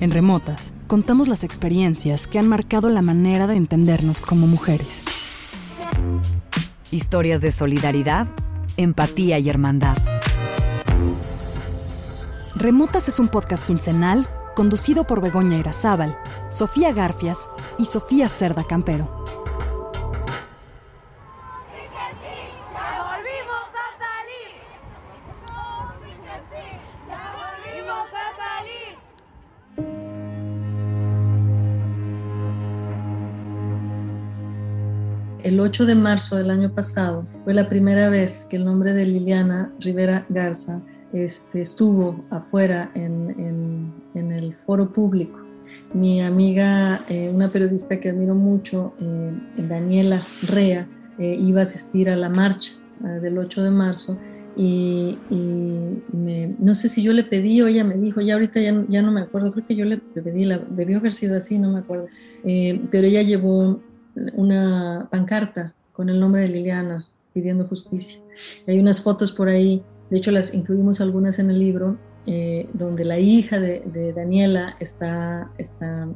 En Remotas, contamos las experiencias que han marcado la manera de entendernos como mujeres. Historias de solidaridad, empatía y hermandad. Remotas es un podcast quincenal conducido por Begoña Irazábal, Sofía Garfias y Sofía Cerda Campero. El 8 de marzo del año pasado fue la primera vez que el nombre de Liliana Rivera Garza este, estuvo afuera en, el foro público. Mi amiga, eh, una periodista que admiro mucho, eh, Daniela Rea, eh, iba a asistir a la marcha del 8 de marzo y, no sé si yo le pedí o ella me dijo, ya ahorita ya, no me acuerdo, creo que yo le pedí, la, debió haber sido así, no me acuerdo, pero ella llevó una pancarta con el nombre de Liliana pidiendo justicia. Hay unas fotos por ahí de hecho, las incluimos algunas en el libro, eh, donde la hija de, Daniela está,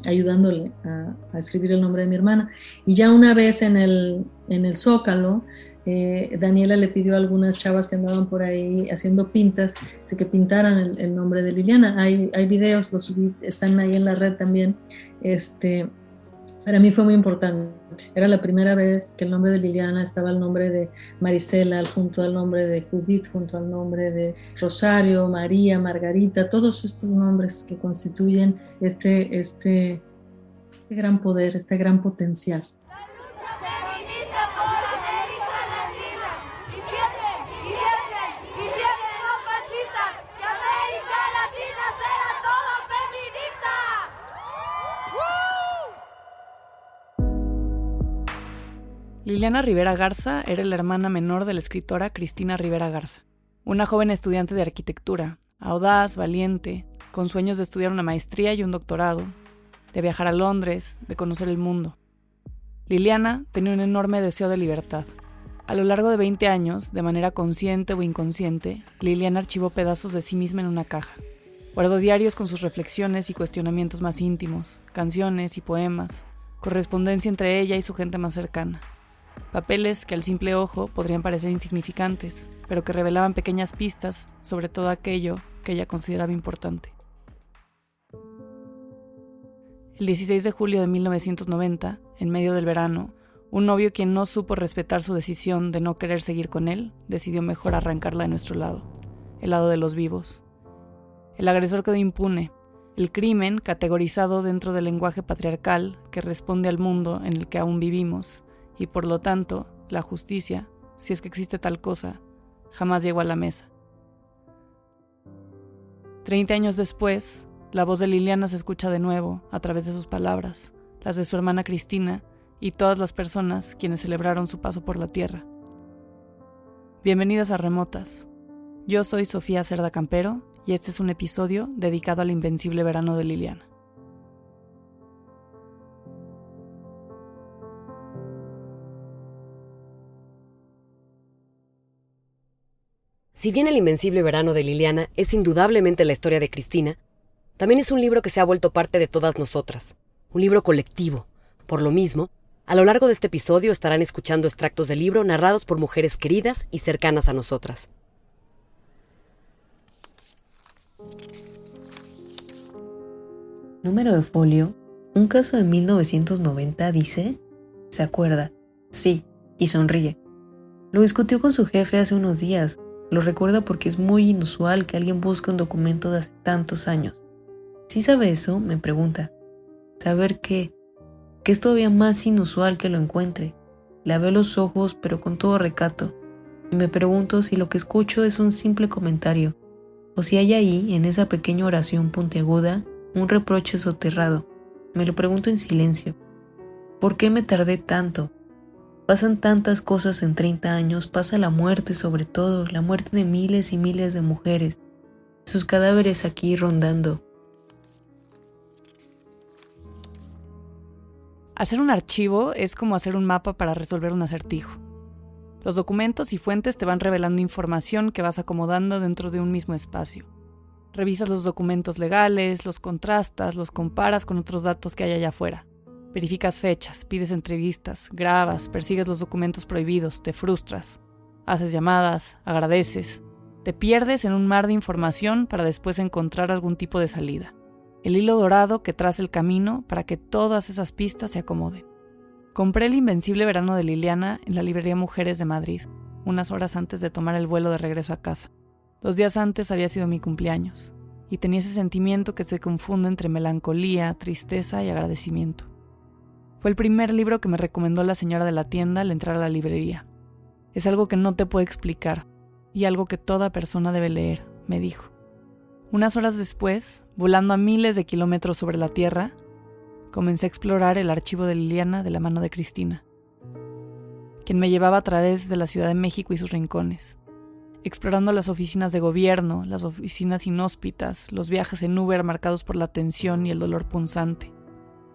ayudándole a, escribir el nombre de mi hermana. Y ya una vez en el, Zócalo, eh, Daniela le pidió a algunas chavas que andaban por ahí haciendo pintas, que pintaran el, nombre de Liliana. Hay, hay videos, los están ahí en la red también. Este, para mí fue muy importante. Era la primera vez que el nombre de Liliana estaba el nombre de Marisela, junto al nombre de Judith, junto al nombre de Rosario, María, Margarita, todos estos nombres que constituyen este, este, este gran poder, este gran potencial. Liliana Rivera Garza era la hermana menor de la escritora Cristina Rivera Garza, una joven estudiante de arquitectura, audaz, valiente, con sueños de estudiar una maestría y un doctorado, de viajar a Londres, de conocer el mundo. Liliana tenía un enorme deseo de libertad. A lo largo de 20 años, de manera consciente o inconsciente, Liliana archivó pedazos de sí misma en una caja. Guardó diarios con sus reflexiones y cuestionamientos más íntimos, canciones y poemas, correspondencia entre ella y su gente más cercana. Papeles que al simple ojo podrían parecer insignificantes, pero que revelaban pequeñas pistas sobre todo aquello que ella consideraba importante. El 16 de julio de 1990, en medio del verano, un novio quien no supo respetar su decisión de no querer seguir con él, decidió mejor arrancarla de nuestro lado, el lado de los vivos. El agresor quedó impune, el crimen categorizado dentro del lenguaje patriarcal que responde al mundo en el que aún vivimos, y por lo tanto, la justicia, si es que existe tal cosa, jamás llegó a la mesa. Treinta años después, la voz de Liliana se escucha de nuevo a través de sus palabras, las de su hermana Cristina y todas las personas quienes celebraron su paso por la tierra. Bienvenidas a Remotas. Yo soy Sofía Cerda Campero y este es un episodio dedicado al invencible verano de Liliana. Si bien El Invencible Verano de Liliana es indudablemente la historia de Cristina, también es un libro que se ha vuelto parte de todas nosotras, un libro colectivo. Por lo mismo, a lo largo de este episodio estarán escuchando extractos del libro narrados por mujeres queridas y cercanas a nosotras. Número de folio. Un caso de 1990 dice... Se acuerda. Sí. Y sonríe. Lo discutió con su jefe hace unos días lo recuerda porque es muy inusual que alguien busque un documento de hace tantos años. Si sabe eso, me pregunta. Saber qué, que es todavía más inusual que lo encuentre. Le veo los ojos, pero con todo recato, y me pregunto si lo que escucho es un simple comentario, o si hay ahí, en esa pequeña oración puntiaguda, un reproche soterrado. Me lo pregunto en silencio. ¿Por qué me tardé tanto? Pasan tantas cosas en 30 años, pasa la muerte sobre todo, la muerte de miles y miles de mujeres, sus cadáveres aquí rondando. Hacer un archivo es como hacer un mapa para resolver un acertijo. Los documentos y fuentes te van revelando información que vas acomodando dentro de un mismo espacio. Revisas los documentos legales, los contrastas, los comparas con otros datos que hay allá afuera. Verificas fechas, pides entrevistas, grabas, persigues los documentos prohibidos, te frustras. Haces llamadas, agradeces. Te pierdes en un mar de información para después encontrar algún tipo de salida. El hilo dorado que traza el camino para que todas esas pistas se acomoden. Compré el Invencible Verano de Liliana en la librería Mujeres de Madrid, unas horas antes de tomar el vuelo de regreso a casa. Dos días antes había sido mi cumpleaños, y tenía ese sentimiento que se confunde entre melancolía, tristeza y agradecimiento. Fue el primer libro que me recomendó la señora de la tienda al entrar a la librería. Es algo que no te puedo explicar, y algo que toda persona debe leer, me dijo. Unas horas después, volando a miles de kilómetros sobre la Tierra, comencé a explorar el archivo de Liliana de la mano de Cristina, quien me llevaba a través de la Ciudad de México y sus rincones, explorando las oficinas de gobierno, las oficinas inhóspitas, los viajes en Uber marcados por la tensión y el dolor punzante.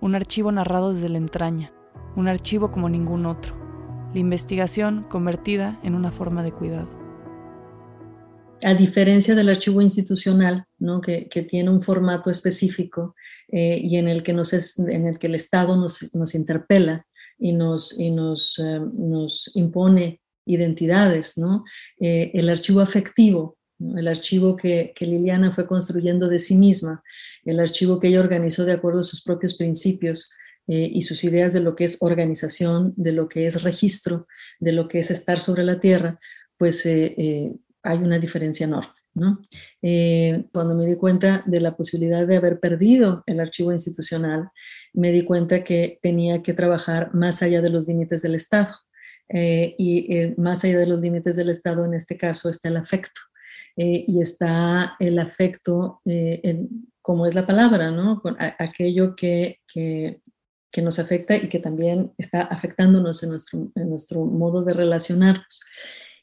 Un archivo narrado desde la entraña, un archivo como ningún otro, la investigación convertida en una forma de cuidado a diferencia del archivo institucional, que, tiene un formato específico eh, y en el, que el Estado nos, interpela y nos, eh, impone identidades. Eh, el archivo afectivo, el archivo que, Liliana fue construyendo de sí misma, el archivo que ella organizó de acuerdo a sus propios principios y sus ideas de lo que es organización, de lo que es registro, de lo que es estar sobre la tierra, pues hay una diferencia enorme. ¿no? Eh, cuando me di cuenta de la posibilidad de haber perdido el archivo institucional, me di cuenta que tenía que trabajar más allá de los límites del Estado. Eh, y eh, más allá de los límites del Estado, en este caso, está el afecto. Y está el afecto, como es la palabra, ¿no? Con aquello que, que, nos afecta y que también está afectándonos en nuestro, en nuestro modo de relacionarnos.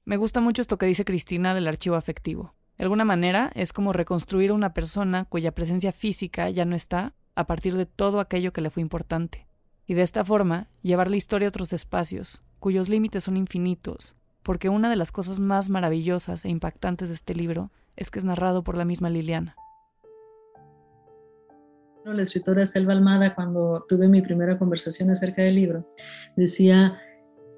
Me gusta mucho esto que dice Cristina del archivo afectivo. De alguna manera es como reconstruir una persona cuya presencia física ya no está a partir de todo aquello que le fue importante. Y de esta forma, llevar la historia a otros espacios, cuyos límites son infinitos, porque una de las cosas más maravillosas e impactantes de este libro es que es narrado por la misma Liliana. La escritora Selva Almada, cuando tuve mi primera conversación acerca del libro, decía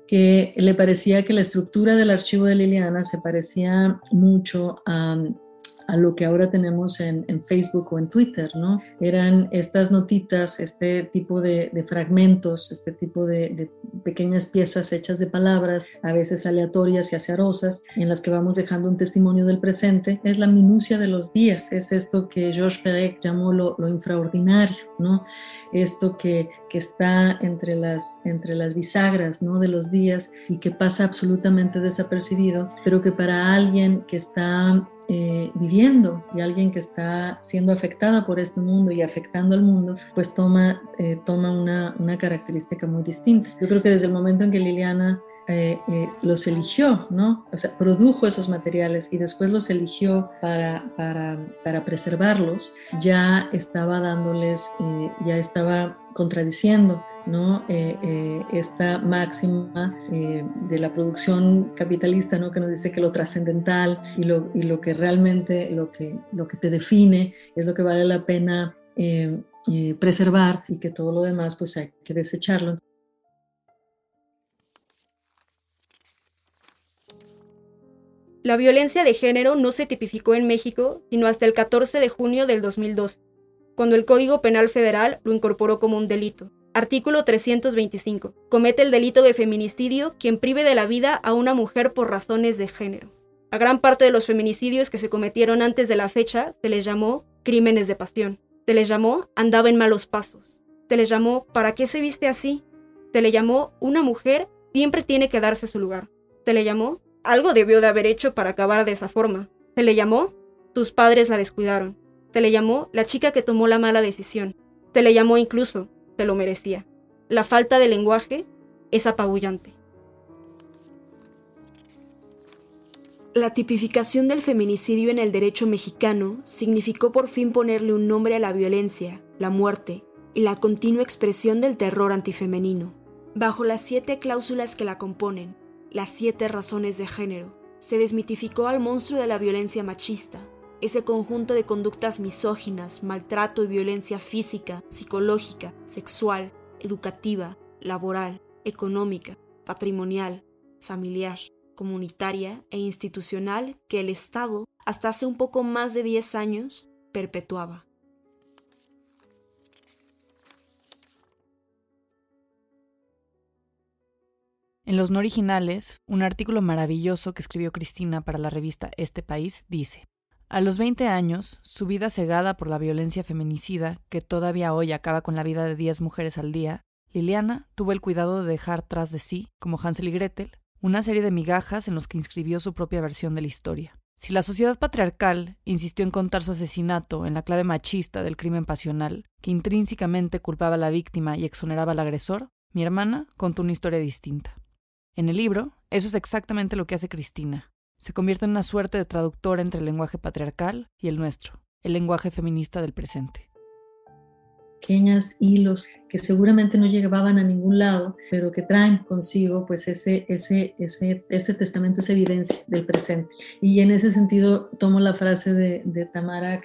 que le parecía que la estructura del archivo de Liliana se parecía mucho a a lo que ahora tenemos en, Facebook o en Twitter, ¿no? Eran estas notitas, este tipo de, fragmentos, este tipo de, pequeñas piezas hechas de palabras, a veces aleatorias y acerosas, en las que vamos dejando un testimonio del presente. Es la minucia de los días, es esto que Georges Perec llamó lo, lo infraordinario, ¿no? Esto que, que está entre las, entre las bisagras, ¿no? De los días y que pasa absolutamente desapercibido, pero que para alguien que está eh, viviendo y alguien que está siendo afectada por este mundo y afectando al mundo, pues toma, eh, toma una, una, característica muy distinta. Yo creo que desde el momento en que Liliana eh, los eligió, ¿no? O sea, produjo esos materiales y después los eligió para, para, para preservarlos, ya estaba dándoles, ya estaba contradiciendo ¿no? Eh, eh, esta máxima eh, de la producción capitalista ¿no? que nos dice que lo trascendental y lo, y lo que realmente lo que, lo que te define es lo que vale la pena preservar y que todo lo demás pues hay que desecharlo. La violencia de género no se tipificó en México sino hasta el 14 de junio del 2002, cuando el Código Penal Federal lo incorporó como un delito. Artículo 325. Comete el delito de feminicidio quien prive de la vida a una mujer por razones de género. A gran parte de los feminicidios que se cometieron antes de la fecha se les llamó crímenes de pasión. Se les llamó andaba en malos pasos. Se les llamó ¿para qué se viste así? Se le llamó una mujer siempre tiene que darse su lugar. Se le llamó algo debió de haber hecho para acabar de esa forma. Se le llamó Sus padres la descuidaron. Se le llamó la chica que tomó la mala decisión. Se le llamó incluso, lo merecía. La falta de lenguaje es apabullante. La tipificación del feminicidio en el derecho mexicano significó por fin ponerle un nombre a la violencia, la muerte y la continua expresión del terror antifemenino. Bajo las siete cláusulas que la componen, las siete razones de género, se desmitificó al monstruo de la violencia machista, ese conjunto de conductas misóginas, maltrato y violencia física, psicológica, sexual, educativa, laboral, económica, patrimonial, familiar, comunitaria e institucional que el Estado, hasta hace un poco más de 10 años, perpetuaba. En los no originales, un artículo maravilloso que escribió Cristina para la revista Este País dice, a los 20 años, su vida cegada por la violencia feminicida, que todavía hoy acaba con la vida de 10 mujeres al día, Liliana tuvo el cuidado de dejar tras de sí, como Hansel y Gretel, una serie de migajas en los que inscribió su propia versión de la historia. Si la sociedad patriarcal insistió en contar su asesinato en la clave machista del crimen pasional, que intrínsecamente culpaba a la víctima y exoneraba al agresor, mi hermana contó una historia distinta. En el libro, eso es exactamente lo que hace Cristina. Se convierte en una suerte de traductora entre el lenguaje patriarcal y el nuestro, el lenguaje feminista del presente pequeñas hilos que seguramente no llegaban a ningún lado, pero que traen consigo pues ese, ese, ese, ese testamento, esa evidencia del presente. Y en ese sentido tomo la frase de, de Tamara,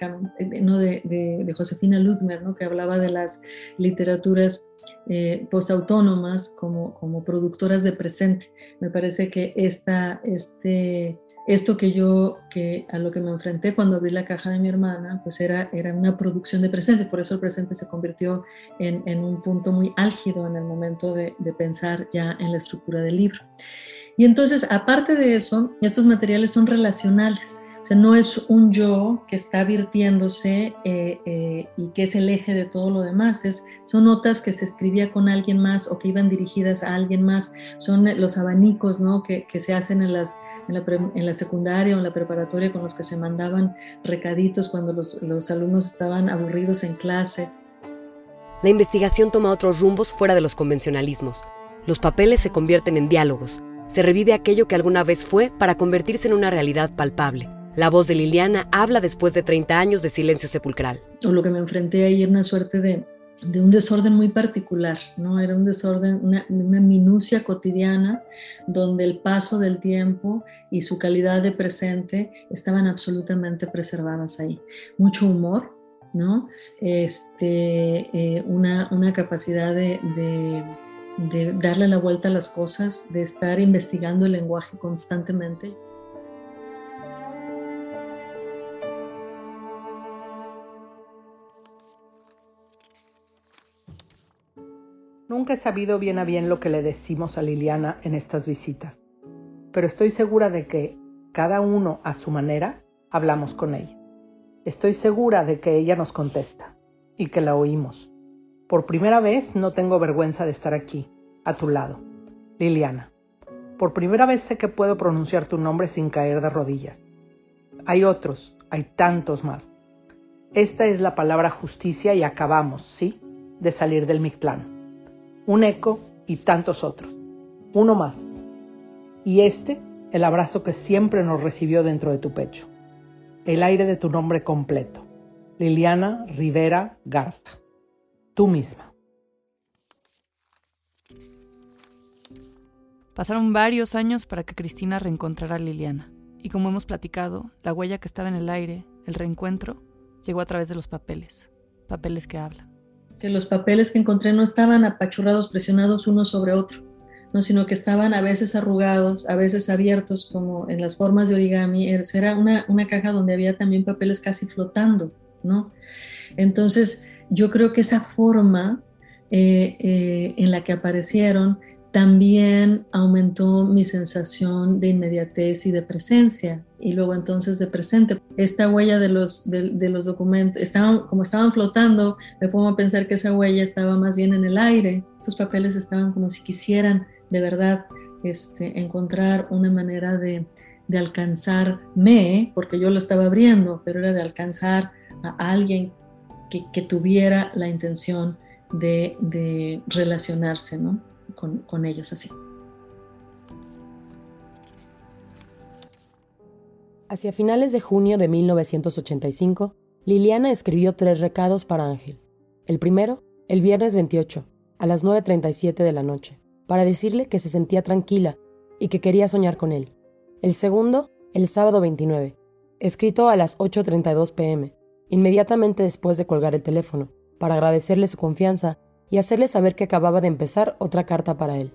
no, de, de, Josefina Ludmer, ¿no? que hablaba de las literaturas eh, postautónomas como, como productoras de presente. Me parece que esta, este esto que yo, que a lo que me enfrenté cuando abrí la caja de mi hermana, pues era, era una producción de presente, por eso el presente se convirtió en, en un punto muy álgido en el momento de, de, pensar ya en la estructura del libro. Y entonces, aparte de eso, estos materiales son relacionales. O sea, no es un yo que está virtiéndose eh, eh, y que es el eje de todo lo demás. Es, son notas que se escribía con alguien más o que iban dirigidas a alguien más. Son los abanicos ¿no? que, que se hacen en las, en la, secundaria o en la preparatoria con los que se mandaban recaditos cuando los, los alumnos estaban aburridos en clase. La investigación toma otros rumbos fuera de los convencionalismos. Los papeles se convierten en diálogos. Se revive aquello que alguna vez fue para convertirse en una realidad palpable. La voz de Liliana habla después de 30 años de silencio sepulcral. O lo que me enfrenté ahí era una suerte de, de un desorden muy particular, ¿no? Era un desorden, una, minucia cotidiana donde el paso del tiempo y su calidad de presente estaban absolutamente preservadas ahí. Mucho humor, ¿no? Este, eh, una, capacidad de, de darle la vuelta a las cosas, de estar investigando el lenguaje constantemente. Nunca he sabido bien a bien lo que le decimos a Liliana en estas visitas, pero estoy segura de que, cada uno a su manera, hablamos con ella. Estoy segura de que ella nos contesta y que la oímos. Por primera vez no tengo vergüenza de estar aquí, a tu lado. Liliana, por primera vez sé que puedo pronunciar tu nombre sin caer de rodillas. Hay otros, hay tantos más. Esta es la palabra justicia y acabamos, ¿sí?, de salir del Mictlán un eco y tantos otros. Uno más. Y este, el abrazo que siempre nos recibió dentro de tu pecho. El aire de tu nombre completo. Liliana Rivera Garza. Tú misma. Pasaron varios años para que Cristina reencontrara a Liliana. Y como hemos platicado, la huella que estaba en el aire, el reencuentro, llegó a través de los papeles. Papeles que hablan que los papeles que encontré no estaban apachurrados, presionados uno sobre otro, ¿no? sino que estaban a veces arrugados, a veces abiertos, como en las formas de origami. Era una, una caja donde había también papeles casi flotando, ¿no? Entonces, yo creo que esa forma eh, eh, en la que aparecieron también aumentó mi sensación de inmediatez y de presencia y luego entonces de presente. Esta huella de los, de, los documentos, estaban, como estaban flotando, me pongo a pensar que esa huella estaba más bien en el aire. Estos papeles estaban como si quisieran de verdad este, encontrar una manera de, de alcanzarme, porque yo lo estaba abriendo, pero era de alcanzar a alguien que, tuviera la intención de, relacionarse con, ellos así. Hacia finales de junio de 1985, Liliana escribió tres recados para Ángel. El primero, el viernes 28, a las 9.37 de la noche, para decirle que se sentía tranquila y que quería soñar con él. El segundo, el sábado 29, escrito a las 8.32 pm, inmediatamente después de colgar el teléfono, para agradecerle su confianza y hacerle saber que acababa de empezar otra carta para él.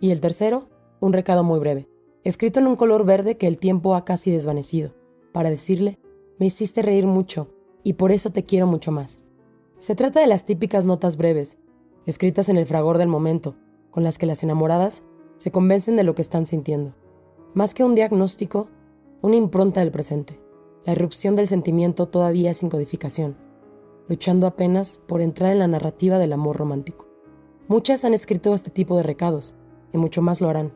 Y el tercero, un recado muy breve, escrito en un color verde que el tiempo ha casi desvanecido, para decirle, me hiciste reír mucho y por eso te quiero mucho más. Se trata de las típicas notas breves, escritas en el fragor del momento, con las que las enamoradas se convencen de lo que están sintiendo. Más que un diagnóstico, una impronta del presente, la irrupción del sentimiento todavía sin codificación, luchando apenas por entrar en la narrativa del amor romántico. Muchas han escrito este tipo de recados, y mucho más lo harán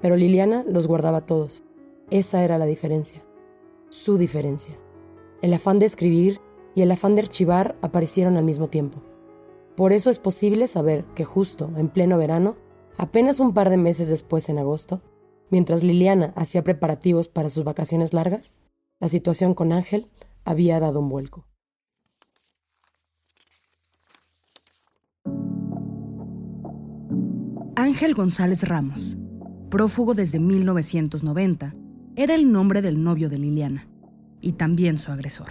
pero Liliana los guardaba todos. Esa era la diferencia. Su diferencia. El afán de escribir y el afán de archivar aparecieron al mismo tiempo. Por eso es posible saber que justo en pleno verano, apenas un par de meses después en agosto, mientras Liliana hacía preparativos para sus vacaciones largas, la situación con Ángel había dado un vuelco. Ángel González Ramos prófugo desde 1990, era el nombre del novio de Liliana y también su agresor.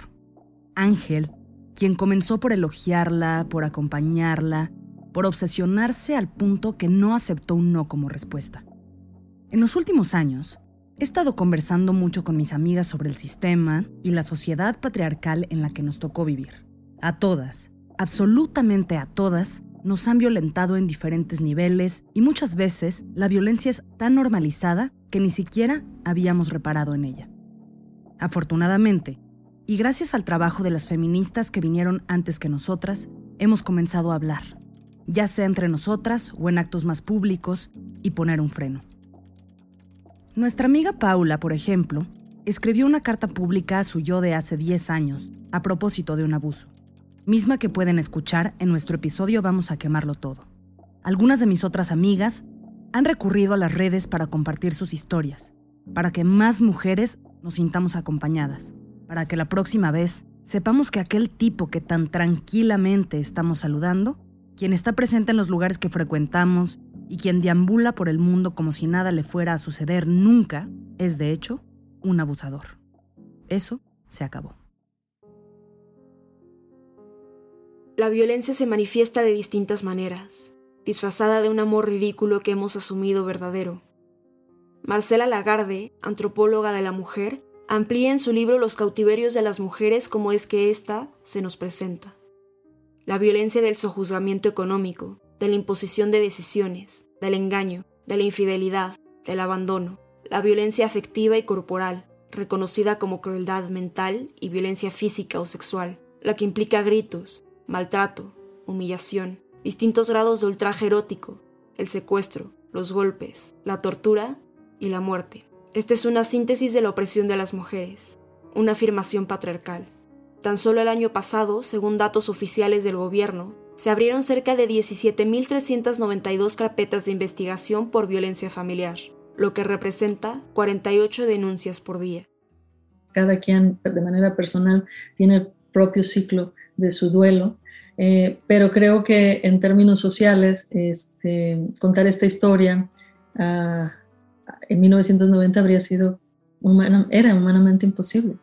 Ángel, quien comenzó por elogiarla, por acompañarla, por obsesionarse al punto que no aceptó un no como respuesta. En los últimos años, he estado conversando mucho con mis amigas sobre el sistema y la sociedad patriarcal en la que nos tocó vivir. A todas, absolutamente a todas, nos han violentado en diferentes niveles y muchas veces la violencia es tan normalizada que ni siquiera habíamos reparado en ella. Afortunadamente, y gracias al trabajo de las feministas que vinieron antes que nosotras, hemos comenzado a hablar, ya sea entre nosotras o en actos más públicos, y poner un freno. Nuestra amiga Paula, por ejemplo, escribió una carta pública a su yo de hace 10 años a propósito de un abuso misma que pueden escuchar en nuestro episodio Vamos a quemarlo todo. Algunas de mis otras amigas han recurrido a las redes para compartir sus historias, para que más mujeres nos sintamos acompañadas, para que la próxima vez sepamos que aquel tipo que tan tranquilamente estamos saludando, quien está presente en los lugares que frecuentamos y quien deambula por el mundo como si nada le fuera a suceder nunca, es de hecho un abusador. Eso se acabó. La violencia se manifiesta de distintas maneras, disfrazada de un amor ridículo que hemos asumido verdadero. Marcela Lagarde, antropóloga de la mujer, amplía en su libro Los cautiverios de las mujeres como es que ésta se nos presenta. La violencia del sojuzgamiento económico, de la imposición de decisiones, del engaño, de la infidelidad, del abandono, la violencia afectiva y corporal, reconocida como crueldad mental y violencia física o sexual, la que implica gritos, maltrato, humillación, distintos grados de ultraje erótico, el secuestro, los golpes, la tortura y la muerte. Esta es una síntesis de la opresión de las mujeres, una afirmación patriarcal. Tan solo el año pasado, según datos oficiales del gobierno, se abrieron cerca de 17.392 carpetas de investigación por violencia familiar, lo que representa 48 denuncias por día. Cada quien de manera personal tiene el propio ciclo de su duelo, eh, pero creo que en términos sociales, este, contar esta historia ah, en 1990 habría sido, era humanamente imposible.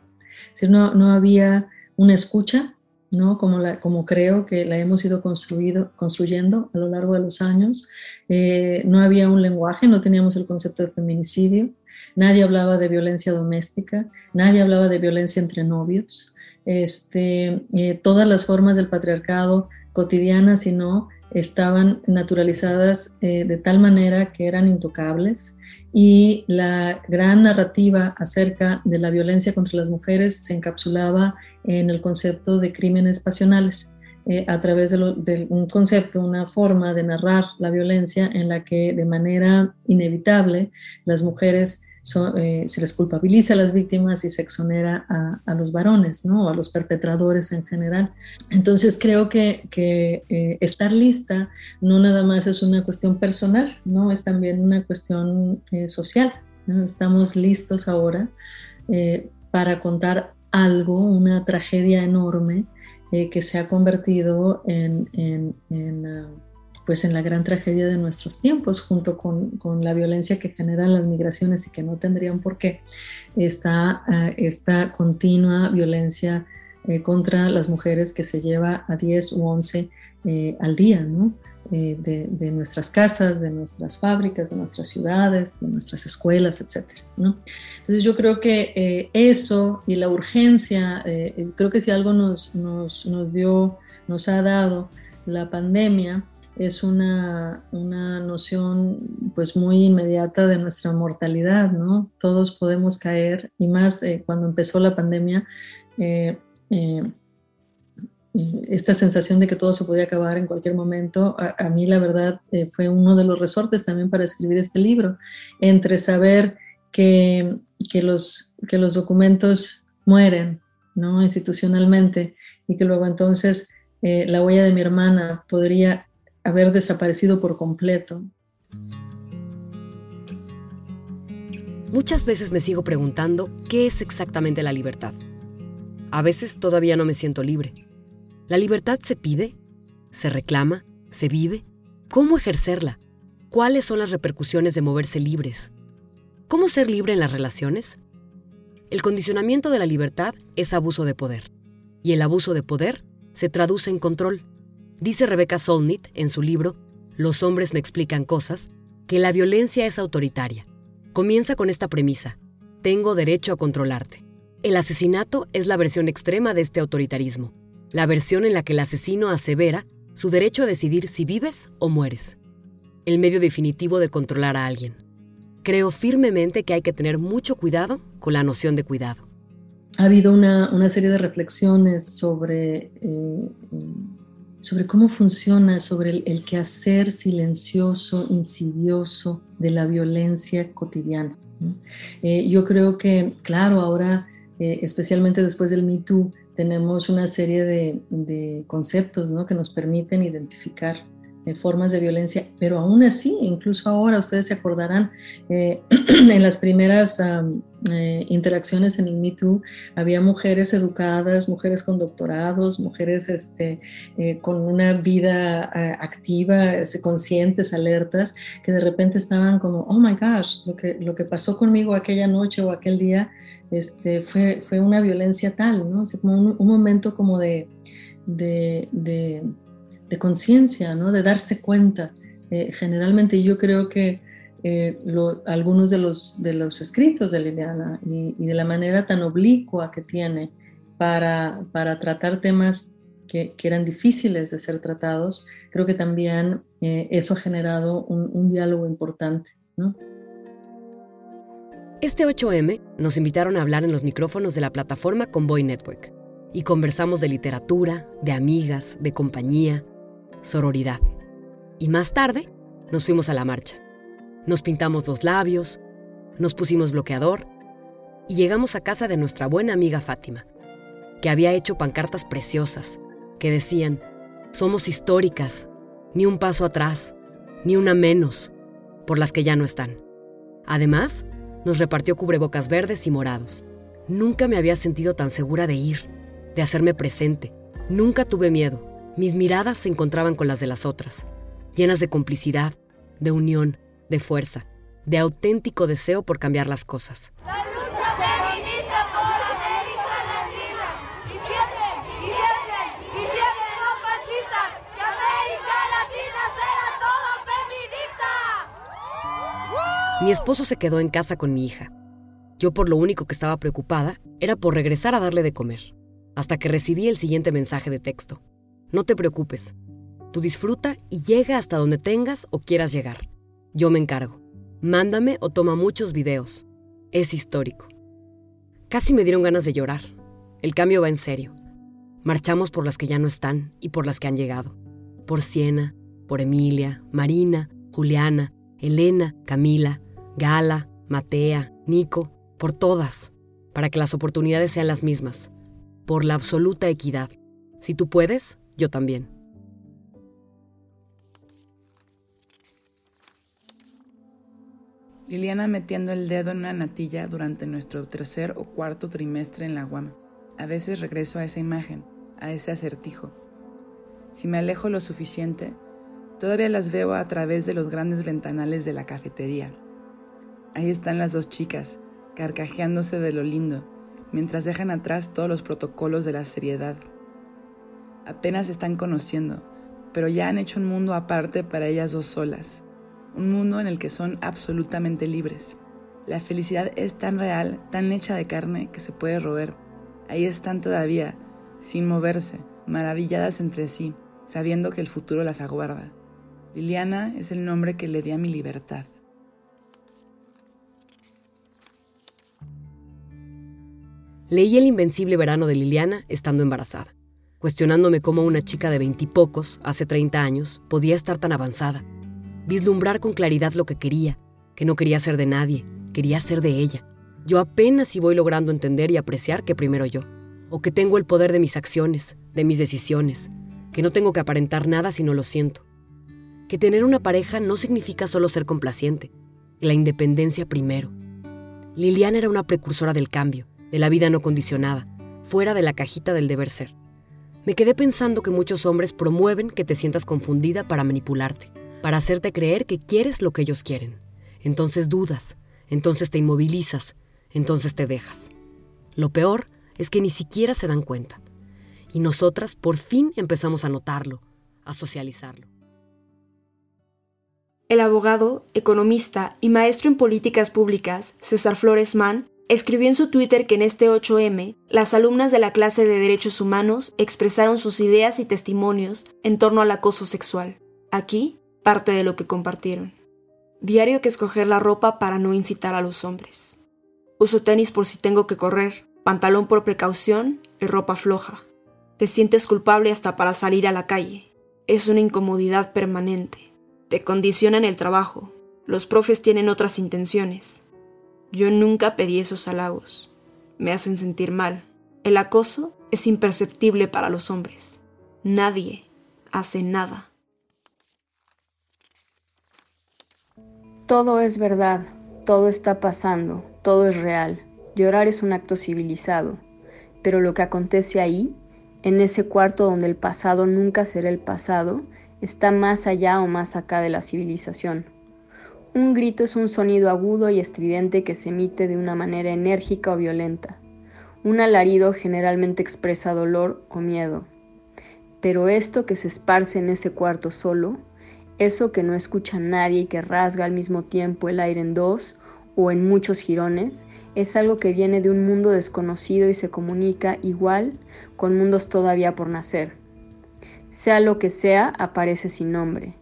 Es no, no había una escucha, ¿no? Como, la, como creo que la hemos ido construido, construyendo a lo largo de los años. Eh, no había un lenguaje, no teníamos el concepto de feminicidio, nadie hablaba de violencia doméstica, nadie hablaba de violencia entre novios este, eh, todas las formas del patriarcado cotidianas sino estaban naturalizadas eh, de tal manera que eran intocables y la gran narrativa acerca de la violencia contra las mujeres se encapsulaba en el concepto de crímenes pasionales. Eh, a través de, de, un concepto, una forma de narrar la violencia en la que de manera inevitable las mujeres eh, se les culpabiliza a las víctimas y se exonera a, los varones, ¿no? a los perpetradores en general. Entonces creo que, eh, estar lista no nada más es una cuestión personal, ¿no? es también una cuestión eh, social. Estamos listos ahora para contar algo, una tragedia enorme que se ha convertido en, ah, pues en la gran tragedia de nuestros tiempos, junto con, con, la violencia que generan las migraciones y que no tendrían por qué, está eh, esta continua violencia eh, contra las mujeres que se lleva a 10 u 11 eh, al día, ¿no? de, nuestras casas, de nuestras fábricas, de nuestras ciudades, de nuestras escuelas, etc. ¿no? Entonces yo creo que eso y la urgencia, creo que si algo nos, nos, nos dio, nos ha dado la pandemia, es una, noción pues muy inmediata de nuestra mortalidad, ¿no? Todos podemos caer y más eh, cuando empezó la pandemia, eh, eh, esta sensación de que todo se podía acabar en cualquier momento, a, mí la verdad fue uno de los resortes también para escribir este libro, entre saber que, los, que los documentos mueren, ¿no? Institucionalmente y que luego entonces la huella de mi hermana podría haber desaparecido por completo. Muchas veces me sigo preguntando qué es exactamente la libertad. A veces todavía no me siento libre. ¿La libertad se pide? ¿Se reclama? ¿Se vive? ¿Cómo ejercerla? ¿Cuáles son las repercusiones de moverse libres? ¿Cómo ser libre en las relaciones? El condicionamiento de la libertad es abuso de poder, y el abuso de poder se traduce en control. Dice Rebecca Solnit en su libro Los hombres me explican cosas que la violencia es autoritaria. Comienza con esta premisa. Tengo derecho a controlarte. El asesinato es la versión extrema de este autoritarismo, la versión en la que el asesino asevera su derecho a decidir si vives o mueres. El medio definitivo de controlar a alguien. Creo firmemente que hay que tener mucho cuidado con la noción de cuidado. Ha habido una, serie de reflexiones sobre eh, sobre cómo funciona, sobre el, quehacer silencioso, insidioso de la violencia cotidiana. Eh, yo creo que, claro, ahora, eh, especialmente después del Me Too, tenemos una serie de, de conceptos ¿no? que nos permiten identificar formas de violencia, pero aún así, incluso ahora, ustedes se acordarán, eh, en las primeras eh, interacciones en Me Too, había mujeres educadas, mujeres con doctorados, mujeres este, eh, con una vida activa, conscientes, alertas, que de repente estaban como, oh my gosh, lo que, lo que pasó conmigo aquella noche o aquel día este, fue, fue una violencia tal, ¿no? como un, momento como de, de de conciencia, ¿no? de darse cuenta. Eh, generalmente yo creo que eh, algunos de los, de los escritos de Liliana y, de la manera tan oblicua que tiene para, para tratar temas que, eran difíciles de ser tratados, creo que también eh, eso ha generado un, un diálogo importante. Este 8M nos invitaron a hablar en los micrófonos de la plataforma Convoy Network y conversamos de literatura, de amigas, de compañía, sororidad. Y más tarde nos fuimos a la marcha. Nos pintamos los labios, nos pusimos bloqueador y llegamos a casa de nuestra buena amiga Fátima, que había hecho pancartas preciosas que decían, somos históricas, ni un paso atrás, ni una menos, por las que ya no están. Además, nos repartió cubrebocas verdes y morados. Nunca me había sentido tan segura de ir, de hacerme presente. Nunca tuve miedo. Mis miradas se encontraban con las de las otras, llenas de complicidad, de unión, de fuerza, de auténtico deseo por cambiar las cosas. La lucha feminista por América Latina. Y tiemblen, y tiemblen, y tiemblen los machistas, que América Latina sea feminista. Mi esposo se quedó en casa con mi hija. Yo por lo único que estaba preocupada era por regresar a darle de comer, hasta que recibí el siguiente mensaje de texto. No te preocupes. Tú disfruta y llega hasta donde tengas o quieras llegar. Yo me encargo. Mándame o toma muchos videos. Es histórico. Casi me dieron ganas de llorar. El cambio va en serio. Marchamos por las que ya no están y por las que han llegado. Por Siena, por Emilia, Marina, Juliana, Elena, Camila, Gala, Matea, Nico, por todas, para que las oportunidades sean las mismas, por la absoluta equidad. Si tú puedes, yo también. Liliana metiendo el dedo en una natilla durante nuestro tercer o cuarto trimestre en la UAM. A veces regreso a esa imagen, a ese acertijo. Si me alejo lo suficiente, todavía las veo a través de los grandes ventanales de la cafetería. Ahí están las dos chicas, carcajeándose de lo lindo, mientras dejan atrás todos los protocolos de la seriedad. Apenas están conociendo, pero ya han hecho un mundo aparte para ellas dos solas un mundo en el que son absolutamente libres. La felicidad es tan real, tan hecha de carne, que se puede roer. Ahí están todavía, sin moverse, maravilladas entre sí, sabiendo que el futuro las aguarda. Liliana es el nombre que le di a mi libertad. Leí El Invencible Verano de Liliana estando embarazada, cuestionándome cómo una chica de veintipocos, hace 30 años, podía estar tan avanzada vislumbrar con claridad lo que quería, que no quería ser de nadie, quería ser de ella. Yo apenas si voy logrando entender y apreciar que primero yo, o que tengo el poder de mis acciones, de mis decisiones, que no tengo que aparentar nada si no lo siento. Que tener una pareja no significa solo ser complaciente, la independencia primero. Liliana era una precursora del cambio, de la vida no condicionada, fuera de la cajita del deber ser. Me quedé pensando que muchos hombres promueven que te sientas confundida para manipularte para hacerte creer que quieres lo que ellos quieren. Entonces dudas, entonces te inmovilizas, entonces te dejas. Lo peor es que ni siquiera se dan cuenta. Y nosotras por fin empezamos a notarlo, a socializarlo. El abogado, economista y maestro en políticas públicas, César Flores Mann, escribió en su Twitter que en este 8M, las alumnas de la clase de Derechos Humanos expresaron sus ideas y testimonios en torno al acoso sexual. Aquí parte de lo que compartieron. Diario que escoger la ropa para no incitar a los hombres. Uso tenis por si tengo que correr, pantalón por precaución y ropa floja. Te sientes culpable hasta para salir a la calle. Es una incomodidad permanente. Te condiciona en el trabajo. Los profes tienen otras intenciones. Yo nunca pedí esos halagos. Me hacen sentir mal. El acoso es imperceptible para los hombres. Nadie hace nada. Todo es verdad, todo está pasando, todo es real. Llorar es un acto civilizado, pero lo que acontece ahí, en ese cuarto donde el pasado nunca será el pasado, está más allá o más acá de la civilización. Un grito es un sonido agudo y estridente que se emite de una manera enérgica o violenta. Un alarido generalmente expresa dolor o miedo. Pero esto que se esparce en ese cuarto solo eso que no escucha nadie y que rasga al mismo tiempo el aire en dos o en muchos jirones, es algo que viene de un mundo desconocido y se comunica igual con mundos todavía por nacer. Sea lo que sea, aparece sin nombre.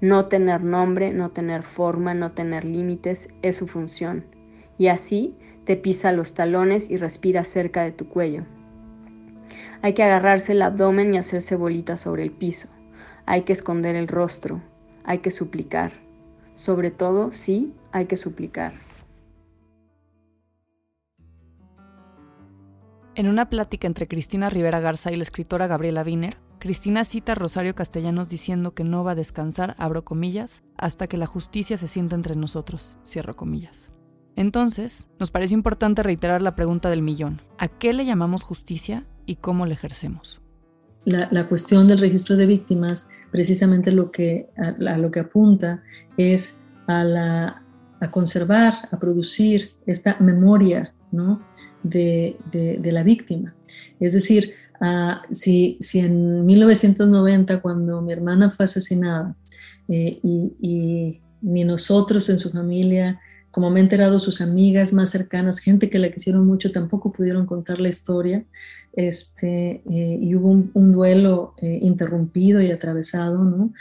No tener nombre, no tener forma, no tener límites es su función. Y así te pisa los talones y respira cerca de tu cuello. Hay que agarrarse el abdomen y hacerse bolitas sobre el piso. Hay que esconder el rostro, hay que suplicar. Sobre todo, sí, hay que suplicar. En una plática entre Cristina Rivera Garza y la escritora Gabriela Wiener, Cristina cita a Rosario Castellanos diciendo que no va a descansar, abro comillas, hasta que la justicia se sienta entre nosotros, cierro comillas. Entonces, nos parece importante reiterar la pregunta del millón. ¿A qué le llamamos justicia y cómo la ejercemos? la, cuestión del registro de víctimas, precisamente lo que, a, lo que apunta es a, conservar, a producir esta memoria ¿no? de, la víctima. Es decir, si, si, en 1990, cuando mi hermana fue asesinada, eh, y, ni nosotros en su familia, como me han enterado sus amigas más cercanas, gente que la quisieron mucho, tampoco pudieron contar la historia, este, eh, y hubo un, duelo eh, interrumpido y atravesado, ¿no?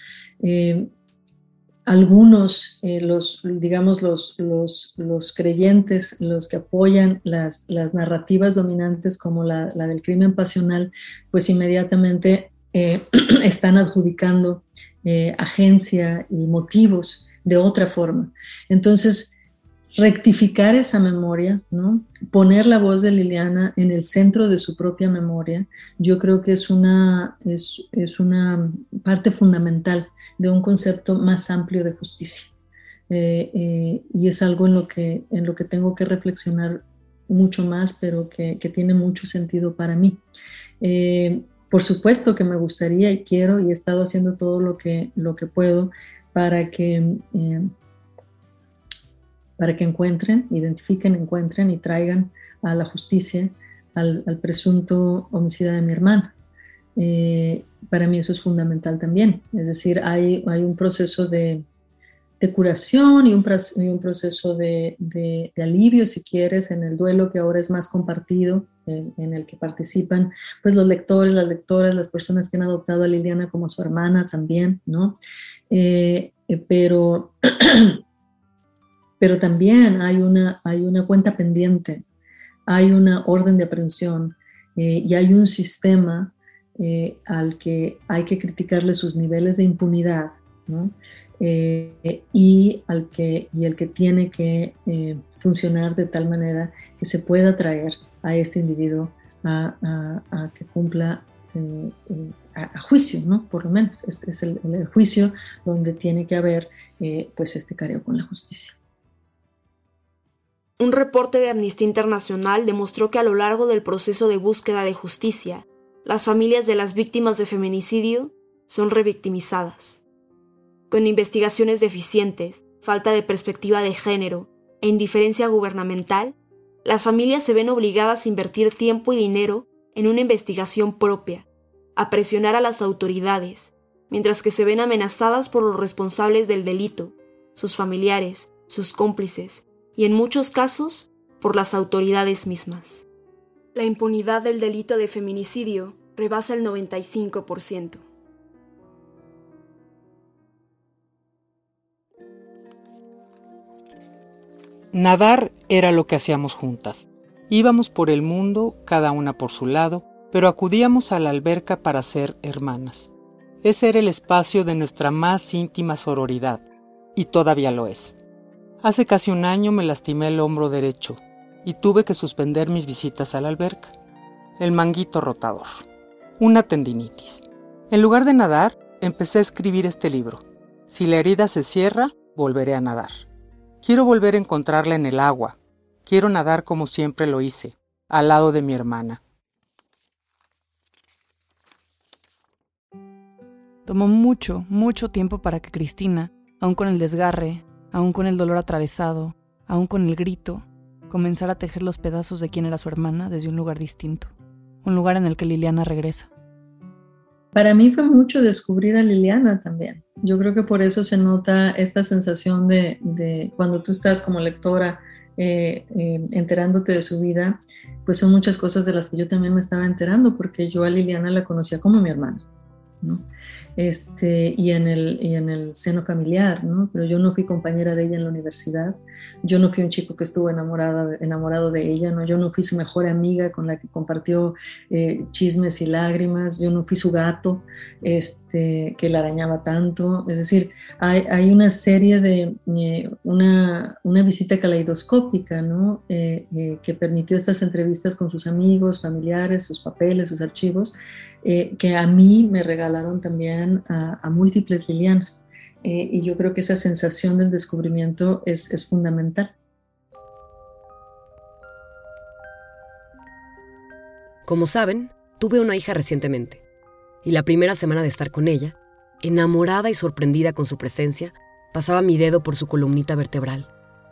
Eh, algunos, los, digamos, los, los, los, creyentes, los que apoyan las, las narrativas dominantes como la, la, del crimen pasional, pues inmediatamente están adjudicando agencia y motivos de otra forma. Entonces, rectificar esa memoria, ¿no? poner la voz de Liliana en el centro de su propia memoria, yo creo que es una, es, una parte fundamental de un concepto más amplio de justicia. Eh, eh, y es algo en lo, que, en lo que tengo que reflexionar mucho más, pero que, tiene mucho sentido para mí. Eh, por supuesto que me gustaría y quiero y he estado haciendo todo lo que, lo que puedo para que para que encuentren, identifiquen, encuentren y traigan a la justicia al, presunto homicida de mi hermana. Eh, para mí eso es fundamental también. Es decir, hay, un proceso de, curación y un, un proceso de, alivio, si quieres, en el duelo que ahora es más compartido, en, el que participan pues, los lectores, las lectoras, las personas que han adoptado a Liliana como su hermana también, ¿no? Eh, eh, pero pero también hay una, hay una cuenta pendiente, hay una orden de aprehensión eh, y hay un sistema eh, al que hay que criticarle sus niveles de impunidad eh, y, al que, y el que tiene que funcionar de tal manera que se pueda traer a este individuo a, que cumpla a, juicio, ¿no? Por lo menos, es, el, juicio donde tiene que haber pues este careo con la justicia. Un reporte de Amnistía Internacional demostró que a lo largo del proceso de búsqueda de justicia, las familias de las víctimas de feminicidio son revictimizadas. Con investigaciones deficientes, falta de perspectiva de género e indiferencia gubernamental, las familias se ven obligadas a invertir tiempo y dinero en una investigación propia, a presionar a las autoridades, mientras que se ven amenazadas por los responsables del delito, sus familiares, sus cómplices y en muchos casos por las autoridades mismas. La impunidad del delito de feminicidio rebasa el 95%. Nadar era lo que hacíamos juntas. Íbamos por el mundo, cada una por su lado, pero acudíamos a la alberca para ser hermanas. Ese era el espacio de nuestra más íntima sororidad, y todavía lo es. Hace casi un año me lastimé el hombro derecho y tuve que suspender mis visitas a la alberca. El manguito rotador. Una tendinitis. En lugar de nadar, empecé a escribir este libro. Si la herida se cierra, volveré a nadar. Quiero volver a encontrarla en el agua. Quiero nadar como siempre lo hice, al lado de mi hermana. Tomó mucho, mucho tiempo para que Cristina, aun con el desgarre, aún con el dolor atravesado, aún con el grito, comenzar a tejer los pedazos de quien era su hermana desde un lugar distinto, un lugar en el que Liliana regresa. Para mí fue mucho descubrir a Liliana también. Yo creo que por eso se nota esta sensación de, cuando tú estás como lectora eh, eh, enterándote de su vida, pues son muchas cosas de las que yo también me estaba enterando, porque yo a Liliana la conocía como mi hermana. ¿no? Este, y, en el, y en el seno familiar, ¿no? Pero yo no fui compañera de ella en la universidad, yo no fui un chico que estuvo enamorada, enamorado de ella, ¿no? Yo no fui su mejor amiga con la que compartió eh, chismes y lágrimas, yo no fui su gato este, que la arañaba tanto, es decir, hay, hay una serie de, eh, una, una, visita caleidoscópica, ¿no? Eh, que permitió estas entrevistas con sus amigos, familiares, sus papeles, sus archivos, que a mí me regalaron también a, múltiples Lilianas. Eh, y yo creo que esa sensación del descubrimiento es, es fundamental. Como saben, tuve una hija recientemente. Y la primera semana de estar con ella, enamorada y sorprendida con su presencia, pasaba mi dedo por su columnita vertebral,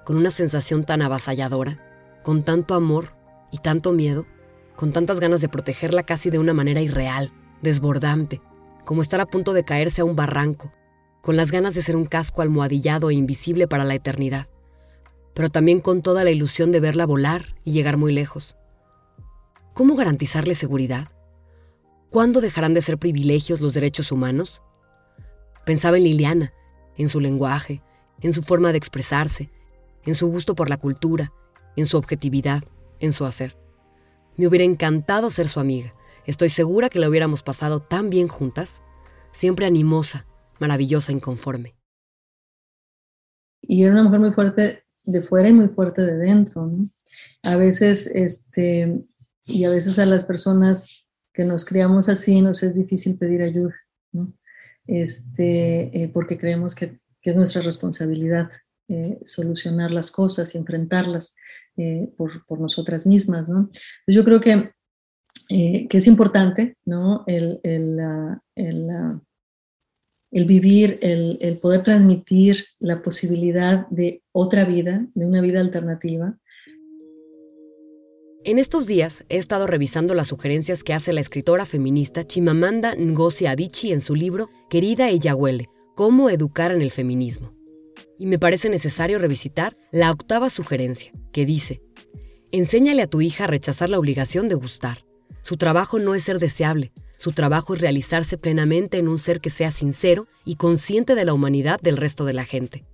con una sensación tan avasalladora, con tanto amor y tanto miedo, con tantas ganas de protegerla casi de una manera irreal, desbordante, como estar a punto de caerse a un barranco, con las ganas de ser un casco almohadillado e invisible para la eternidad, pero también con toda la ilusión de verla volar y llegar muy lejos. ¿Cómo garantizarle seguridad? ¿Cuándo dejarán de ser privilegios los derechos humanos? Pensaba en Liliana, en su lenguaje, en su forma de expresarse, en su gusto por la cultura, en su objetividad, en su hacer. Me hubiera encantado ser su amiga, Estoy segura que la hubiéramos pasado tan bien juntas, siempre animosa, maravillosa, inconforme. Y era una mujer muy fuerte de fuera y muy fuerte de dentro, ¿no? A veces, este, y a veces a las personas que nos criamos así nos es difícil pedir ayuda, ¿no? Este, eh, porque creemos que, que, es nuestra responsabilidad eh, solucionar las cosas y enfrentarlas eh, por, por, nosotras mismas, ¿no? Yo creo que, que es importante, ¿no? El, el, vivir, el, el, poder transmitir la posibilidad de otra vida, de una vida alternativa. En estos días he estado revisando las sugerencias que hace la escritora feminista Chimamanda Ngozi Adichie en su libro Querida ella huele, cómo educar en el feminismo. Y me parece necesario revisitar la octava sugerencia, que dice, enséñale a tu hija a rechazar la obligación de gustar. Su trabajo no es ser deseable, su trabajo es realizarse plenamente en un ser que sea sincero y consciente de la humanidad del resto de la gente.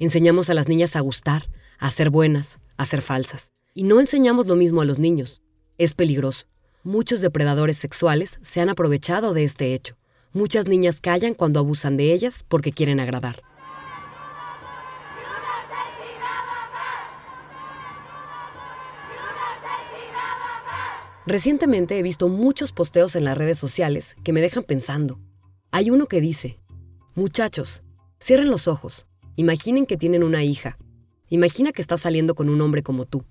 Enseñamos a las niñas a gustar, a ser buenas, a ser falsas. Y no enseñamos lo mismo a los niños. Es peligroso. Muchos depredadores sexuales se han aprovechado de este hecho. Muchas niñas callan cuando abusan de ellas porque quieren agradar. Recientemente he visto muchos posteos en las redes sociales que me dejan pensando. Hay uno que dice, muchachos, cierren los ojos, imaginen que tienen una hija, imagina que estás saliendo con un hombre como tú.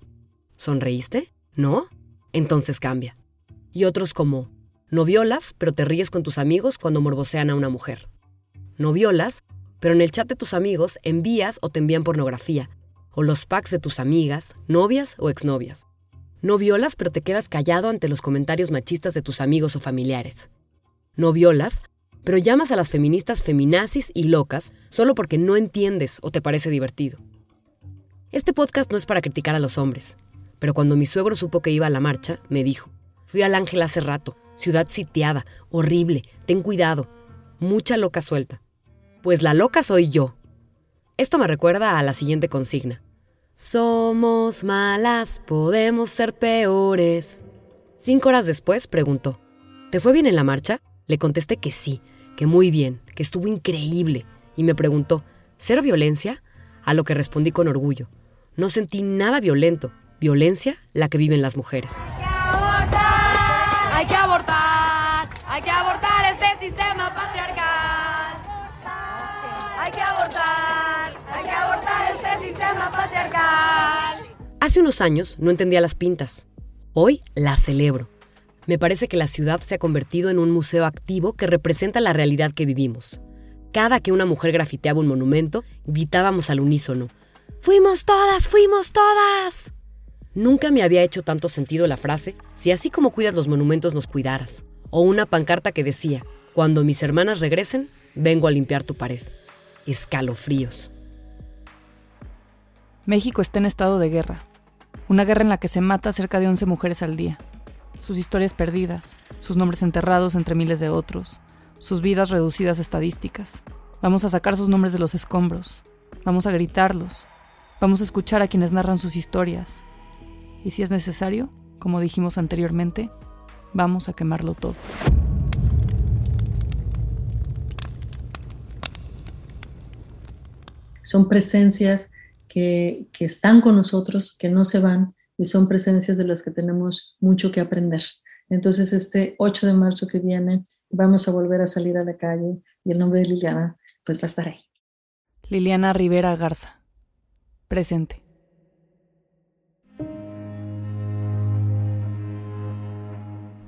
¿Sonreíste? ¿No? Entonces cambia. Y otros como, no violas, pero te ríes con tus amigos cuando morbosean a una mujer. No violas, pero en el chat de tus amigos envías o te envían pornografía, o los packs de tus amigas, novias o exnovias. No violas, pero te quedas callado ante los comentarios machistas de tus amigos o familiares. No violas, pero llamas a las feministas feminazis y locas solo porque no entiendes o te parece divertido. Este podcast no es para criticar a los hombres, pero cuando mi suegro supo que iba a la marcha, me dijo, fui al Ángel hace rato, ciudad sitiada, horrible, ten cuidado, mucha loca suelta. Pues la loca soy yo. Esto me recuerda a la siguiente consigna. Somos malas, podemos ser peores. Cinco horas después preguntó, ¿te fue bien en la marcha? Le contesté que sí, que muy bien, que estuvo increíble. Y me preguntó, ¿cero violencia? A lo que respondí con orgullo. No sentí nada violento, violencia la que viven las mujeres. Hay que abortar, hay que abortar este sistema Hace unos años no entendía las pintas. Hoy las celebro. Me parece que la ciudad se ha convertido en un museo activo que representa la realidad que vivimos. Cada que una mujer grafiteaba un monumento, gritábamos al unísono. ¡Fuimos todas! ¡Fuimos todas! Nunca me había hecho tanto sentido la frase, si así como cuidas los monumentos nos cuidaras. O una pancarta que decía, cuando mis hermanas regresen, vengo a limpiar tu pared. Escalofríos. México está en estado de guerra. Una guerra en la que se mata cerca de 11 mujeres al día. Sus historias perdidas, sus nombres enterrados entre miles de otros, sus vidas reducidas a estadísticas. Vamos a sacar sus nombres de los escombros. Vamos a gritarlos. Vamos a escuchar a quienes narran sus historias. Y si es necesario, como dijimos anteriormente, vamos a quemarlo todo. Son presencias que, que, están con nosotros, que no se van, y son presencias de las que tenemos mucho que aprender. Entonces, este 8 de marzo que viene, vamos a volver a salir a la calle y el nombre de Liliana, pues va a estar ahí. Liliana Rivera Garza, presente.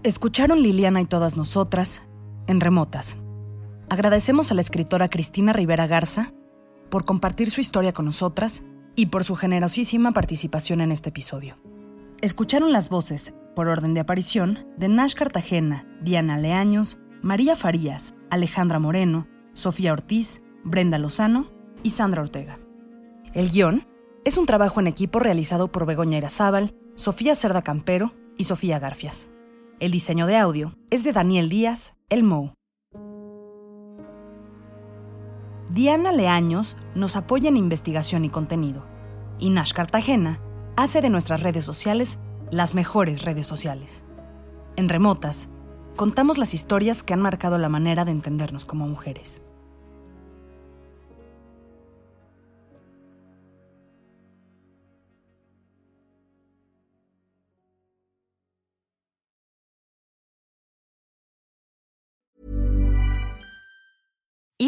Escucharon Liliana y todas nosotras en Remotas. Agradecemos a la escritora Cristina Rivera Garza por compartir su historia con nosotras y por su generosísima participación en este episodio. Escucharon las voces, por orden de aparición, de Nash Cartagena, Diana Leaños, María Farías, Alejandra Moreno, Sofía Ortiz, Brenda Lozano y Sandra Ortega. El guion es un trabajo en equipo realizado por Begoña Irazábal, Sofía Cerda Campero y Sofía Garfias. El diseño de audio es de Daniel Díaz, El Mou. Diana Leaños nos apoya en investigación y contenido. Y Nash Cartagena hace de nuestras redes sociales las mejores redes sociales. En Remotas, contamos las historias que han marcado la manera de entendernos como mujeres.